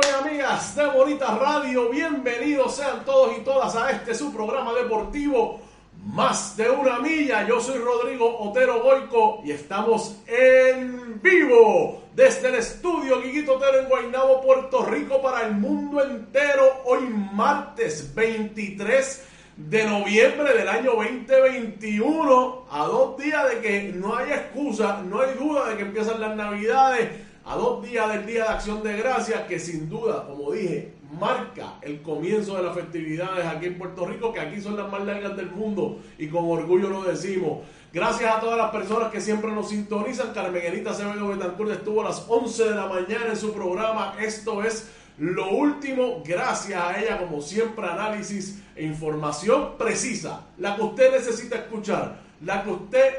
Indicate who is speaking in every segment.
Speaker 1: y amigas de Bonita Radio, bienvenidos sean todos y todas a este su programa deportivo Más de una milla. Yo soy Rodrigo Otero Goico y estamos en vivo desde el estudio Guiguito Otero en Guaynabo, Puerto Rico para el mundo entero hoy martes 23 de noviembre del año 2021 a dos días de que no hay excusa, no hay duda de que empiezan las navidades a dos días del Día de Acción de Gracias, que sin duda, como dije, marca el comienzo de las festividades aquí en Puerto Rico, que aquí son las más largas del mundo y con orgullo lo decimos. Gracias a todas las personas que siempre nos sintonizan. Carmen Enita Acevedo Betancourt estuvo a las 11 de la mañana en su programa. Esto es lo último. Gracias a ella, como siempre, análisis e información precisa. La que usted necesita escuchar, la que usted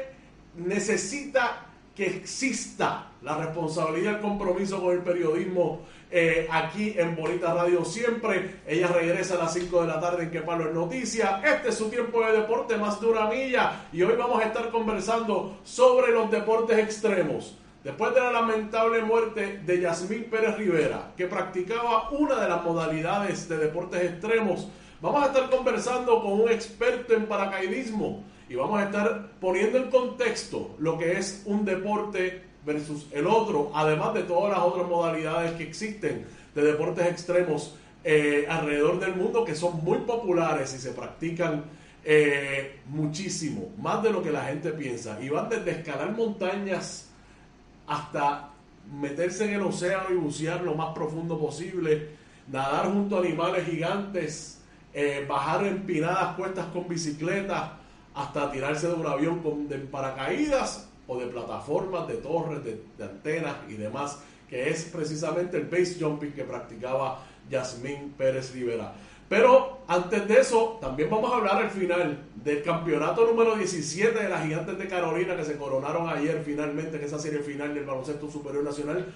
Speaker 1: necesita que exista la responsabilidad el compromiso con el periodismo eh, aquí en Bonita Radio siempre. Ella regresa a las 5 de la tarde en Que Palo es Noticia. Este es su tiempo de deporte más de milla y hoy vamos a estar conversando sobre los deportes extremos. Después de la lamentable muerte de Yasmín Pérez Rivera, que practicaba una de las modalidades de deportes extremos, vamos a estar conversando con un experto en paracaidismo y vamos a estar poniendo en contexto lo que es un deporte versus el otro, además de todas las otras modalidades que existen de deportes extremos eh, alrededor del mundo que son muy populares y se practican eh, muchísimo, más de lo que la gente piensa. Y van desde escalar montañas hasta meterse en el océano y bucear lo más profundo posible, nadar junto a animales gigantes, eh, bajar empinadas cuestas con bicicletas, hasta tirarse de un avión con de paracaídas o de plataformas, de torres, de, de antenas y demás, que es precisamente el base jumping que practicaba Yasmín Pérez Rivera. Pero antes de eso, también vamos a hablar al final del campeonato número 17 de las Gigantes de Carolina que se coronaron ayer finalmente en esa serie final del baloncesto superior nacional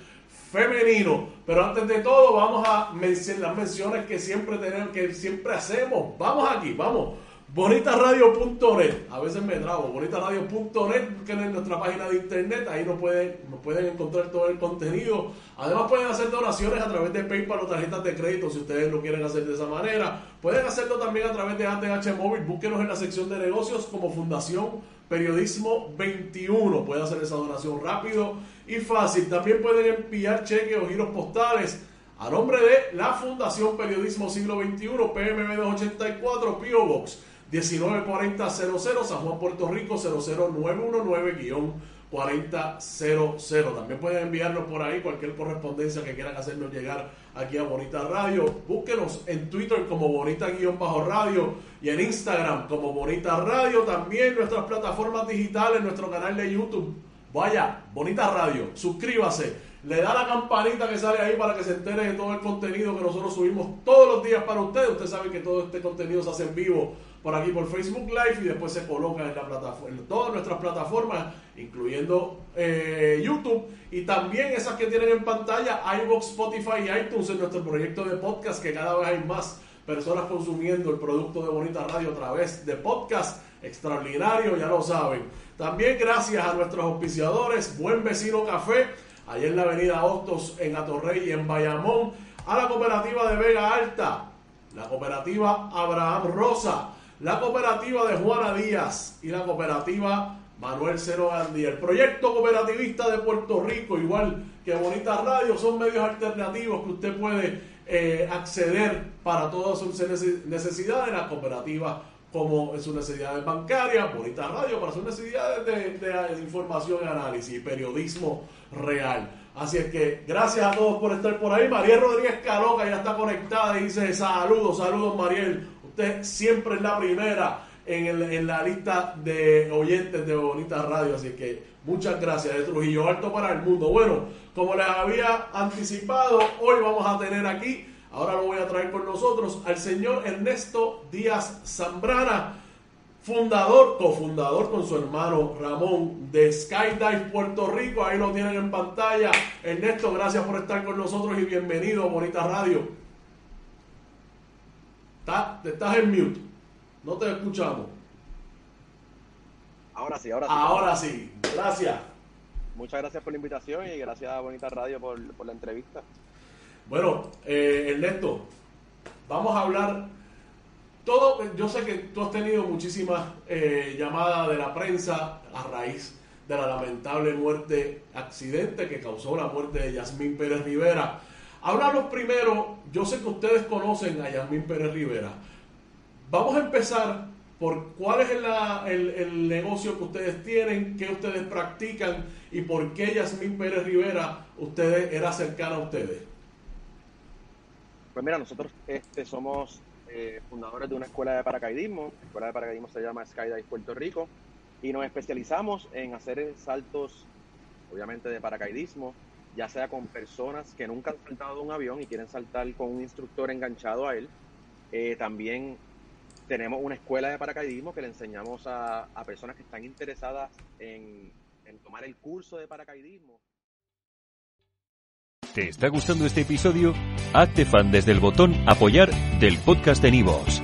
Speaker 1: femenino. Pero antes de todo, vamos a mencionar las menciones que siempre tenemos, que siempre hacemos. Vamos aquí, vamos. Bonitaradio.net, a veces me trago, bonitaradio.net, busquen en nuestra página de internet, ahí nos pueden, nos pueden encontrar todo el contenido. Además pueden hacer donaciones a través de PayPal o tarjetas de crédito si ustedes lo quieren hacer de esa manera. Pueden hacerlo también a través de ATH Móvil, búsquenos en la sección de negocios como Fundación Periodismo 21. Puede hacer esa donación rápido y fácil. También pueden enviar cheques o giros postales a nombre de la Fundación Periodismo Siglo XXI, PMB 284, P.O. Box 194000, San Juan, Puerto Rico 00919-4000. También pueden enviarnos por ahí cualquier correspondencia que quieran hacernos llegar aquí a Bonita Radio. Búsquenos en Twitter como Bonita-Radio y en Instagram como Bonita Radio. También nuestras plataformas digitales, nuestro canal de YouTube. Vaya, Bonita Radio, suscríbase le da la campanita que sale ahí para que se entere de todo el contenido que nosotros subimos todos los días para ustedes. Usted sabe que todo este contenido se hace en vivo por aquí por Facebook Live y después se coloca en, la plataforma, en todas nuestras plataformas, incluyendo eh, YouTube. Y también esas que tienen en pantalla, iBox, Spotify y iTunes en nuestro proyecto de podcast que cada vez hay más personas consumiendo el producto de Bonita Radio a través de podcast. Extraordinario, ya lo saben. También gracias a nuestros auspiciadores, Buen Vecino Café, allá en la avenida Hostos, en Atorrey y en Bayamón, a la cooperativa de Vega Alta, la cooperativa Abraham Rosa, la cooperativa de Juana Díaz y la cooperativa Manuel Cero Gandhi. El proyecto cooperativista de Puerto Rico, igual que Bonita Radio, son medios alternativos que usted puede eh, acceder para todas sus necesidades. La cooperativa como en sus necesidades bancarias, Bonita Radio para sus necesidades de, de, información y análisis, periodismo real. Así es que gracias a todos por estar por ahí. Mariel Rodríguez Caroca ya está conectada y dice saludos, saludos Mariel. Usted siempre es la primera en, el, la lista de oyentes de Bonita Radio. Así que muchas gracias de Trujillo Alto para el mundo. Bueno, como les había anticipado, hoy vamos a tener aquí, ahora lo voy a traer con nosotros, al señor Ernesto Díaz Zambrana, fundador, cofundador con su hermano Ramón de Skydive Puerto Rico. Ahí lo tienen en pantalla. Ernesto, gracias por estar con nosotros y bienvenido a Bonita Radio. Estás en mute. No te escuchamos.
Speaker 2: Ahora sí, ahora sí.
Speaker 1: Ahora sí. Gracias.
Speaker 2: Muchas gracias por la invitación y gracias a Bonita Radio por, la entrevista.
Speaker 1: Bueno, eh, Ernesto, vamos a hablar. Todo, yo sé que tú has tenido muchísimas eh, llamadas de la prensa a raíz de la lamentable muerte, accidente que causó la muerte de Yasmín Pérez Rivera. Háblanos primero, yo sé que ustedes conocen a Yasmín Pérez Rivera. Vamos a empezar por cuál es el, negocio que ustedes tienen, qué ustedes practican y por qué Yasmín Pérez Rivera ustedes, era cercana a ustedes.
Speaker 2: Pues mira, nosotros este, somos eh, fundadores de una escuela de paracaidismo. La escuela de paracaidismo se llama Skydive Puerto Rico y nos especializamos en hacer saltos, obviamente, de paracaidismo ya sea con personas que nunca han saltado de un avión y quieren saltar con un instructor enganchado a él. Eh, también tenemos una escuela de paracaidismo que le enseñamos a, personas que están interesadas en, en tomar el curso de paracaidismo.
Speaker 3: ¿Te está gustando este episodio? Hazte fan desde el botón apoyar del podcast de Nivos.